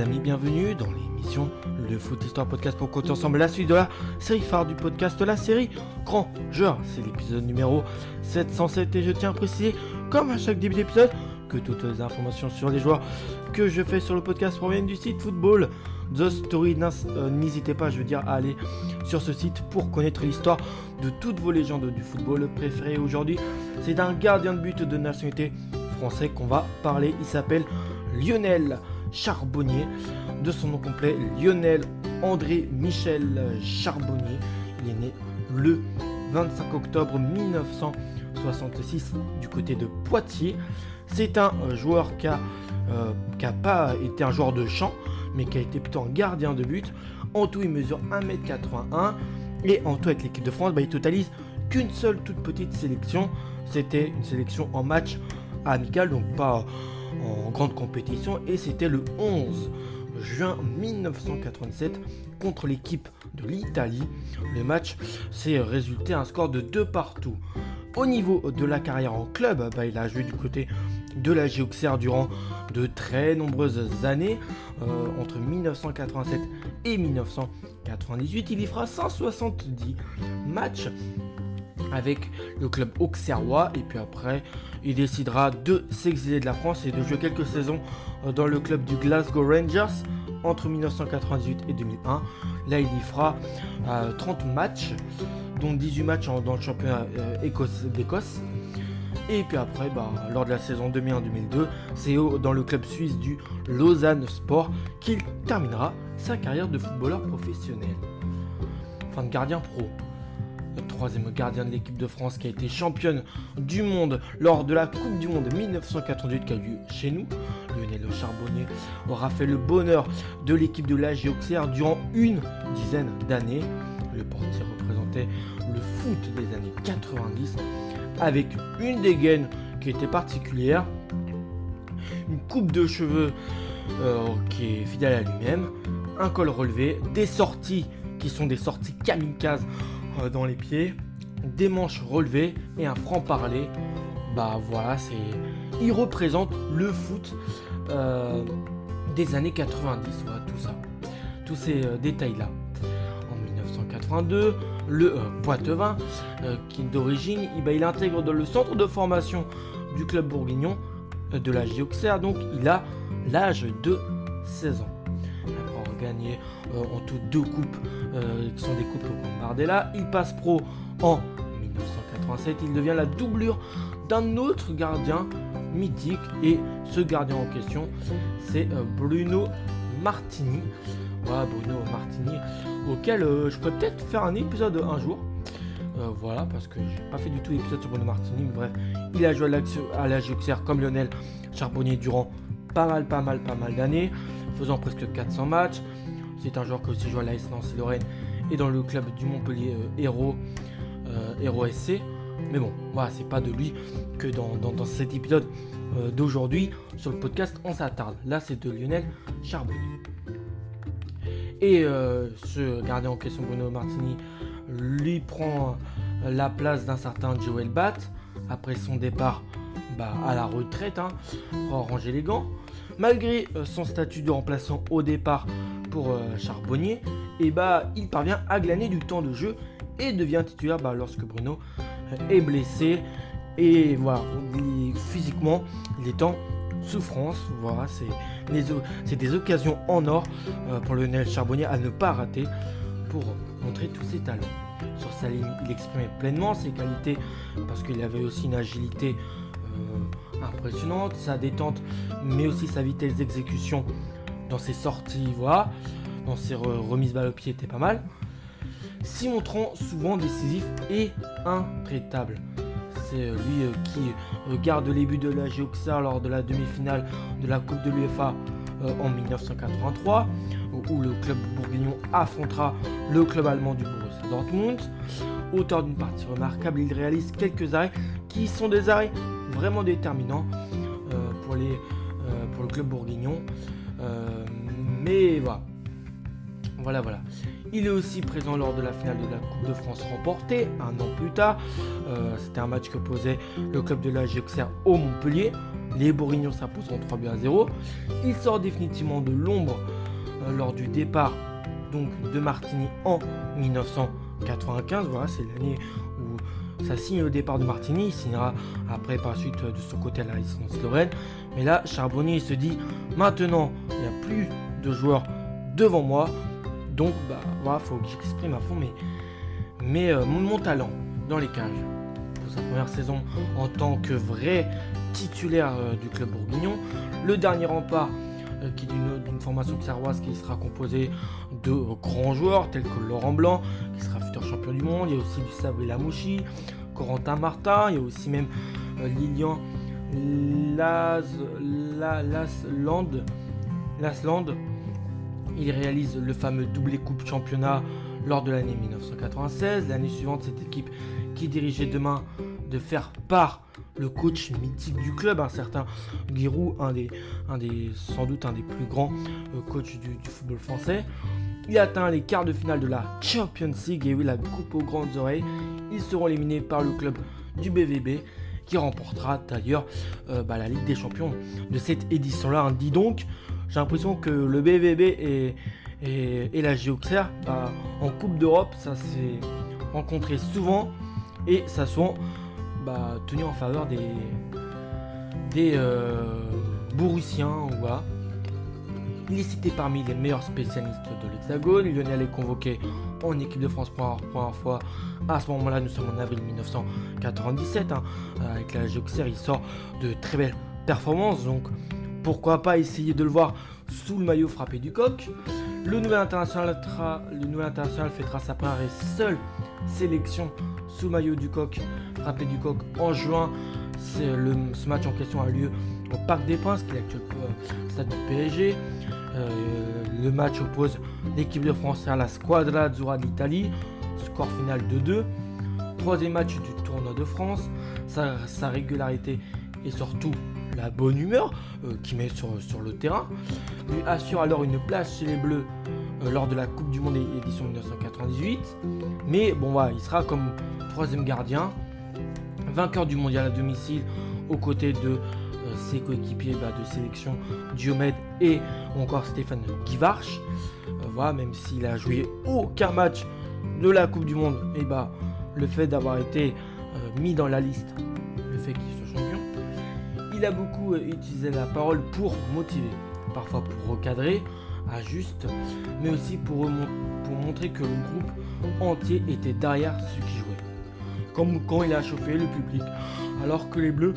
amis, bienvenue dans l'émission Le Foot Histoire Podcast pour continuer ensemble la suite de la série phare du podcast, la série Grand Joueur. C'est l'épisode numéro 707 et je tiens à préciser, comme à chaque début d'épisode, que toutes les informations sur les joueurs que je fais sur le podcast proviennent du site Football The Story. Euh, n'hésitez pas, je veux dire, à aller sur ce site pour connaître l'histoire de toutes vos légendes du football préférées aujourd'hui. C'est un gardien de but de nationalité français qu'on va parler. Il s'appelle Lionel Charbonnier. De son nom complet, Lionel André Michel Charbonnier. Il est né le 25 octobre 1966 du côté de Poitiers. C'est un euh, joueur qui n'a euh, pas été un joueur de champ, mais qui a été plutôt un gardien de but. En tout, il mesure 1m81. Et en tout, avec l'équipe de France, bah, il totalise qu'une seule toute petite sélection. C'était une sélection en match amical, donc pas en grande compétition. Et c'était le 11 juin 1987 contre l'équipe de l'Italie. Le match s'est résulté un score de 2 partout. Au niveau de la carrière en club, bah, il a joué du côté de la Géoxer durant de très nombreuses années. Euh, entre 1987 et 1998, il y fera 170 matchs avec le club auxerrois et puis après il décidera de s'exiler de la France et de jouer quelques saisons euh, dans le club du Glasgow Rangers entre 1998 et 2001. Là il y fera 30 euh, matchs dont 18 matchs dans le championnat d'Écosse et puis après, bah, lors de la saison 2001-2002, c'est dans le club suisse du Lausanne Sport qu'il terminera sa carrière de footballeur professionnel. Fin de gardien pro. Troisième gardien de l'équipe de France qui a été championne du monde lors de la Coupe du Monde 1988 qui a eu lieu chez nous. Lionel Charbonnier aura fait le bonheur de l'équipe de l'AG Auxerre durant une dizaine d'années. Le portier représentait le foot des années 90 avec une dégaine qui était particulière, une coupe de cheveux euh, qui est fidèle à lui-même, un col relevé, des sorties qui sont des sorties kamikazes dans les pieds, des manches relevées et un franc-parler. Bah voilà, c'est. Il représente le foot euh, des années 90, voilà, tout ça. Tous ces détails-là. En 1982, le euh, Poitevin, euh, qui d'origine, eh ben, il intègre dans le centre de formation du club bourguignon euh, de la Gioxer, donc il a l'âge de 16 ans. Après avoir gagné en tout deux coupes qui sont des coupes comme Bardella, il passe pro en 1987, il devient la doublure d'un autre gardien mythique et ce gardien en question c'est Bruno Martini. Bruno Martini, auquel euh, je pourrais peut-être faire un épisode un jour. Euh, voilà, parce que j'ai pas fait du tout l'épisode sur Bruno Martini, mais bref, il a joué à la Juxer comme Lionel Charbonnier durant pas mal, pas mal, pas mal d'années, faisant presque 400 matchs. C'est un joueur qui aussi joue à l'AS Nancy Lorraine et dans le club du Montpellier euh, Héros, Héros SC. Mais bon, voilà, c'est pas de lui que dans, cet épisode d'aujourd'hui sur le podcast on s'attarde. Là, c'est de Lionel Charbonnier. Et euh, ce gardien en question, Bruno Martini, lui prend la place d'un certain Joel Bat après son départ bah, à la retraite hein, pour ranger les gants. Malgré euh, son statut de remplaçant au départ euh, Charbonnier, et bah, il parvient à glaner du temps de jeu et devient titulaire bah, lorsque Bruno est blessé. Et voilà, physiquement, il est en souffrance. Voilà, c'est des occasions en or euh, pour Lionel Charbonnier à ne pas rater pour montrer tous ses talents. Sur sa ligne, il exprimait pleinement ses qualités parce qu'il avait aussi une agilité euh, impressionnante, sa détente, mais aussi sa vitesse d'exécution dans ses sorties, voilà, dans ses remises balle au pied était pas mal. S'y montrant souvent décisif et intraitable c'est euh, lui euh, qui garde les buts de la Géoxa lors de la demi-finale de la Coupe de l'UEFA euh, en 1983, où le club bourguignon affrontera le club allemand du Borussia Dortmund. Auteur d'une partie remarquable, il réalise quelques arrêts qui sont des arrêts vraiment déterminants pour, les, pour le club bourguignon. Mais voilà. Voilà, voilà. Il est aussi présent lors de la finale de la Coupe de France remportée un an plus tard. Euh, c'était un match que posait le club de la Auxerre au Montpellier. Les Bourguignons s'imposeront 3 buts à 0. Il sort définitivement de l'ombre euh, lors du départ donc, de Martini en 1995. Voilà, c'est l'année où ça signe le départ de Martini. Il signera après par suite de son côté à la licence Lorraine. Mais là, Charbonnier se dit maintenant, il n'y a plus de joueurs devant moi. Donc, bah, voilà, faut que j'exprime à fond mes, mes, euh, mon talent dans les cages sa première saison en tant que vrai titulaire euh, du club bourguignon. Le dernier rempart euh, qui est d'une formation serroise qui sera composée de grands joueurs tels que Laurent Blanc, qui sera futur champion du monde. Il y a aussi du Sabri Lamouchi, Corentin Martin, il y a aussi même Lilian Lasland. Lasland. Il réalise le fameux doublé coupe championnat lors de l'année 1996. L'année suivante, cette équipe qui dirigeait demain de faire part le coach mythique du club, un certain Giroud, un des, sans doute un des plus grands euh, coachs du, football français. Il atteint les quarts de finale de la Champions League et oui, la coupe aux grandes oreilles. Ils seront éliminés par le club du BVB qui remportera d'ailleurs euh, bah, la Ligue des Champions de cette édition-là. Dis donc, j'ai l'impression que le BVB et, et, la Géoxer, bah, en Coupe d'Europe, ça s'est rencontré souvent et ça sont bah, tenus en faveur des, des euh, Bourrussiens. Voilà. Il est cité parmi les meilleurs spécialistes de l'Hexagone. Lionel est convoqué en équipe de France pour la première fois. À ce moment-là, nous sommes en avril 1997. Hein. Avec la Géoxer, il sort de très belles performances. Donc, pourquoi pas essayer de le voir sous le maillot frappé du coq. Le nouvel international, le fêtera sa première et seule sélection sous maillot du coq, frappé du coq en juin. Le, ce match en question a lieu au Parc des Princes, qui est l'actuel euh, stade du PSG. Euh, le match oppose l'équipe de France à la Squadra Azzurra d'Italie. Score final 2-2. Troisième match du tournoi de France. Sa, régularité et surtout la bonne humeur euh, qui met sur, le terrain lui assure alors une place chez les Bleus lors de la Coupe du Monde édition 1998. Mais bon, voilà, il sera comme troisième gardien, vainqueur du mondial à domicile aux côtés de euh, ses coéquipiers bah, de sélection Diomède et encore Stéphane Guivarch. Euh, voilà, même s'il a joué aucun match de la Coupe du Monde, et bah le fait d'avoir été euh, mis dans la liste, le fait qu'il il a beaucoup utilisé la parole pour motiver, parfois pour recadrer, à juste, mais aussi pour, montrer que le groupe entier était derrière ceux qui jouaient comme quand il a chauffé le public, alors que les Bleus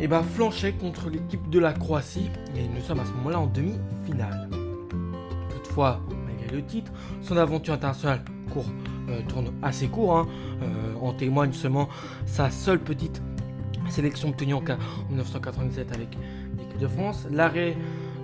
eh ben, flanchaient contre l'équipe de la Croatie, et nous sommes à ce moment-là en demi-finale. Toutefois, malgré le titre, son aventure internationale court, euh, tourne assez court, hein. euh, en témoigne seulement sa seule petite sélection obtenue en 1997 avec l'équipe de France, l'arrêt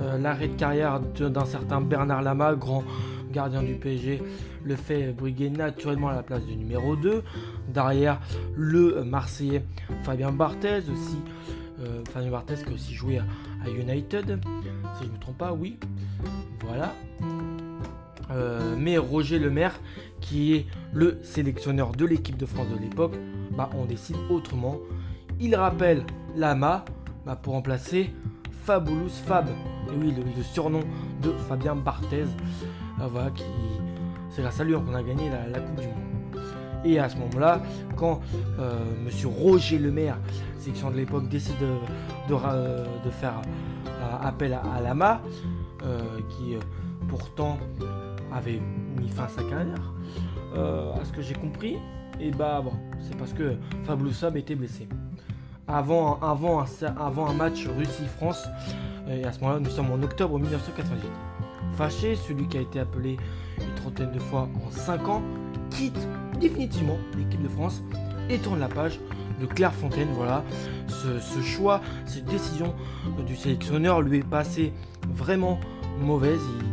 euh, de carrière d'un certain Bernard Lama, grand gardien du PSG, le fait briguer naturellement à la place du numéro 2. Derrière, le Marseillais Fabien Barthez aussi. Euh, Fabien Barthez qui a aussi joué à, United, si je ne me trompe pas, oui. Voilà. Euh, mais Roger Lemaire, qui est le sélectionneur de l'équipe de France de l'époque, bah, on décide autrement. Il rappelle Lama bah, pour remplacer Fabulous Fab. Et oui, le, surnom de Fabien Barthez. Ah, voilà, qui, c'est grâce à lui qu'on a gagné la, Coupe du Monde. Et à ce moment-là, quand euh, Monsieur Roger Lemaire, sélection de l'époque, décide de, de, faire euh, appel à, Lama, euh, qui pourtant avait mis fin à sa carrière, à ce que j'ai compris, et bah bon, c'est parce que Fabulous Fab était blessé. Avant, avant, un match Russie-France, et à ce moment-là, nous sommes en octobre 1998. Fâché, celui qui a été appelé une trentaine de fois en 5 ans, quitte définitivement l'équipe de France et tourne la page de Clairefontaine. Voilà, ce, choix, cette décision du sélectionneur lui est passée vraiment mauvaise. Il,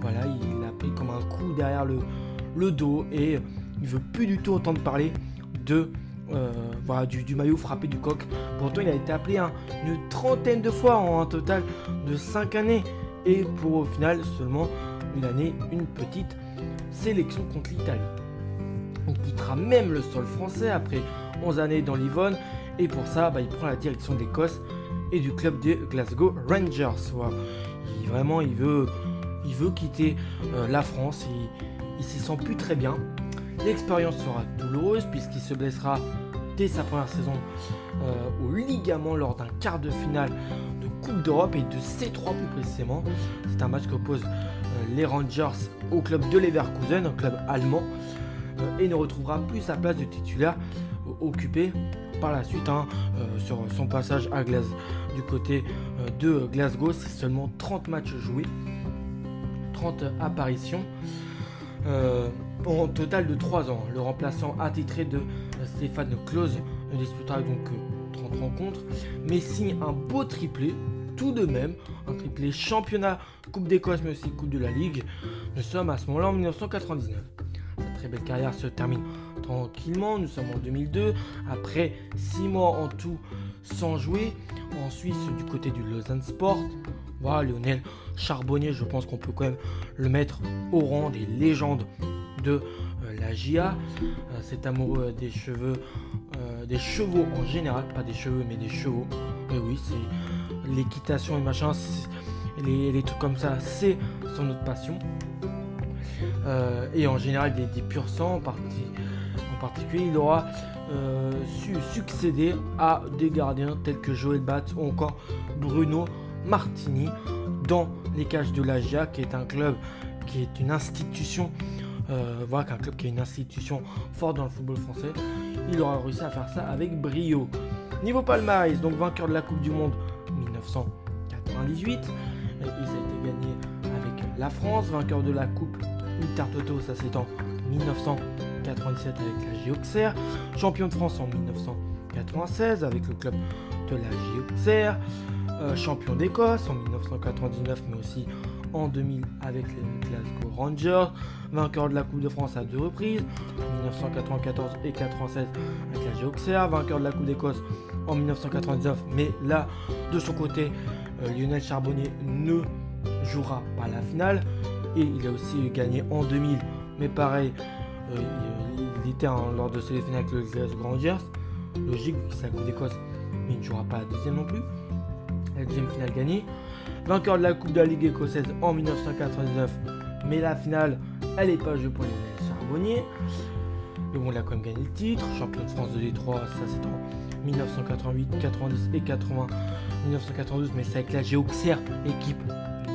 voilà, il a pris comme un coup derrière le, le dos et il veut plus du tout entendre parler de euh, voilà, du, maillot frappé du coq. Pourtant, il a été appelé une trentaine de fois en un total de 5 années. Et pour au final, seulement une année, une petite sélection contre l'Italie. Il quittera même le sol français après 11 années dans l'Yvonne. Et pour ça, bah, il prend la direction d'Écosse et du club des Glasgow Rangers. vraiment, il veut, il veut quitter euh, la France. Il, il s'y sent plus très bien. L'expérience sera douloureuse puisqu'il se blessera dès sa première saison euh, au ligament lors d'un quart de finale de Coupe d'Europe et de C3 plus précisément. C'est un match qui oppose euh, les Rangers au club de Leverkusen, un club allemand, et ne retrouvera plus sa place de titulaire occupée par la suite hein, sur son passage à Glasgow. Du côté de Glasgow, c'est seulement 30 matchs joués, 30 apparitions. En total de 3 ans. Le remplaçant attitré de Stéphane Klose ne disputera donc 30 rencontres, mais signe un beau triplé tout de même, un triplé championnat, Coupe d'Écosse mais aussi Coupe de la Ligue. Nous sommes à ce moment-là en 1999. Sa très belle carrière se termine tranquillement, nous sommes en 2002, après 6 mois en tout sans jouer, en Suisse du côté du Lausanne Sport, voilà, Lionel Charbonnier, je pense qu'on peut quand même le mettre au rang des légendes de euh, la GIA. Euh, c'est amoureux des cheveux, euh, des chevaux en général, pas des cheveux mais des chevaux. Et oui, c'est l'équitation et machin, les, trucs comme ça, c'est son autre passion. et en général des, des purs sang en, en particulier, il aura su succéder à des gardiens tels que Joël Bat ou encore Bruno Martini dans les cages de l'Agia, qui est un club qui est une institution, euh, voilà, qu'un club qui est une institution forte dans le football français. Il aura réussi à faire ça avec brio. Niveau palmarès, donc vainqueur de la Coupe du Monde 1998, il a été gagné avec la France, vainqueur de la Coupe Intertoto, ça c'est en 1997 avec la Géoxer, champion de France en 1996 avec le club de la Géoxer, euh, champion d'Écosse en 1999, mais aussi en 2000 avec les Glasgow Rangers, vainqueur de la Coupe de France à deux reprises, 1994 et 96 avec la Géoxer, vainqueur de la Coupe d'Écosse en 1999, mais là, de son côté, euh, Lionel Charbonnier ne jouera pas la finale, et il a aussi gagné en 2000, mais pareil, euh, il, était lors de ses finales avec le Glasgow Rangers, logique, c'est la Coupe d'Écosse, mais il ne jouera pas la deuxième non plus la deuxième finale gagnée. Vainqueur de la Coupe de la Ligue écossaise en 1999, mais la finale, elle n'est pas jouée pour les Charbonnier. Mais bon, il a quand même gagné le titre. Champion de France de Détroit, ça c'est en 1988, 90 et 80. 1992, mais c'est avec la Géoxer, équipe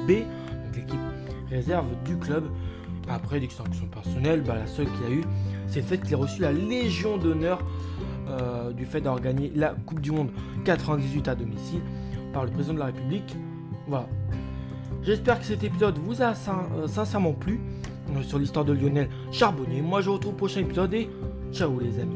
B, donc l'équipe réserve du club. Après, distinction personnelle, bah, la seule qu'il a eu, c'est le fait qu'il ait reçu la Légion d'honneur euh, du fait d'avoir gagné la Coupe du Monde 98 à domicile le président de la République. Voilà. J'espère que cet épisode vous a euh, sincèrement plu euh, sur l'histoire de Lionel Charbonnier. Moi, je vous retrouve au prochain épisode et ciao les amis.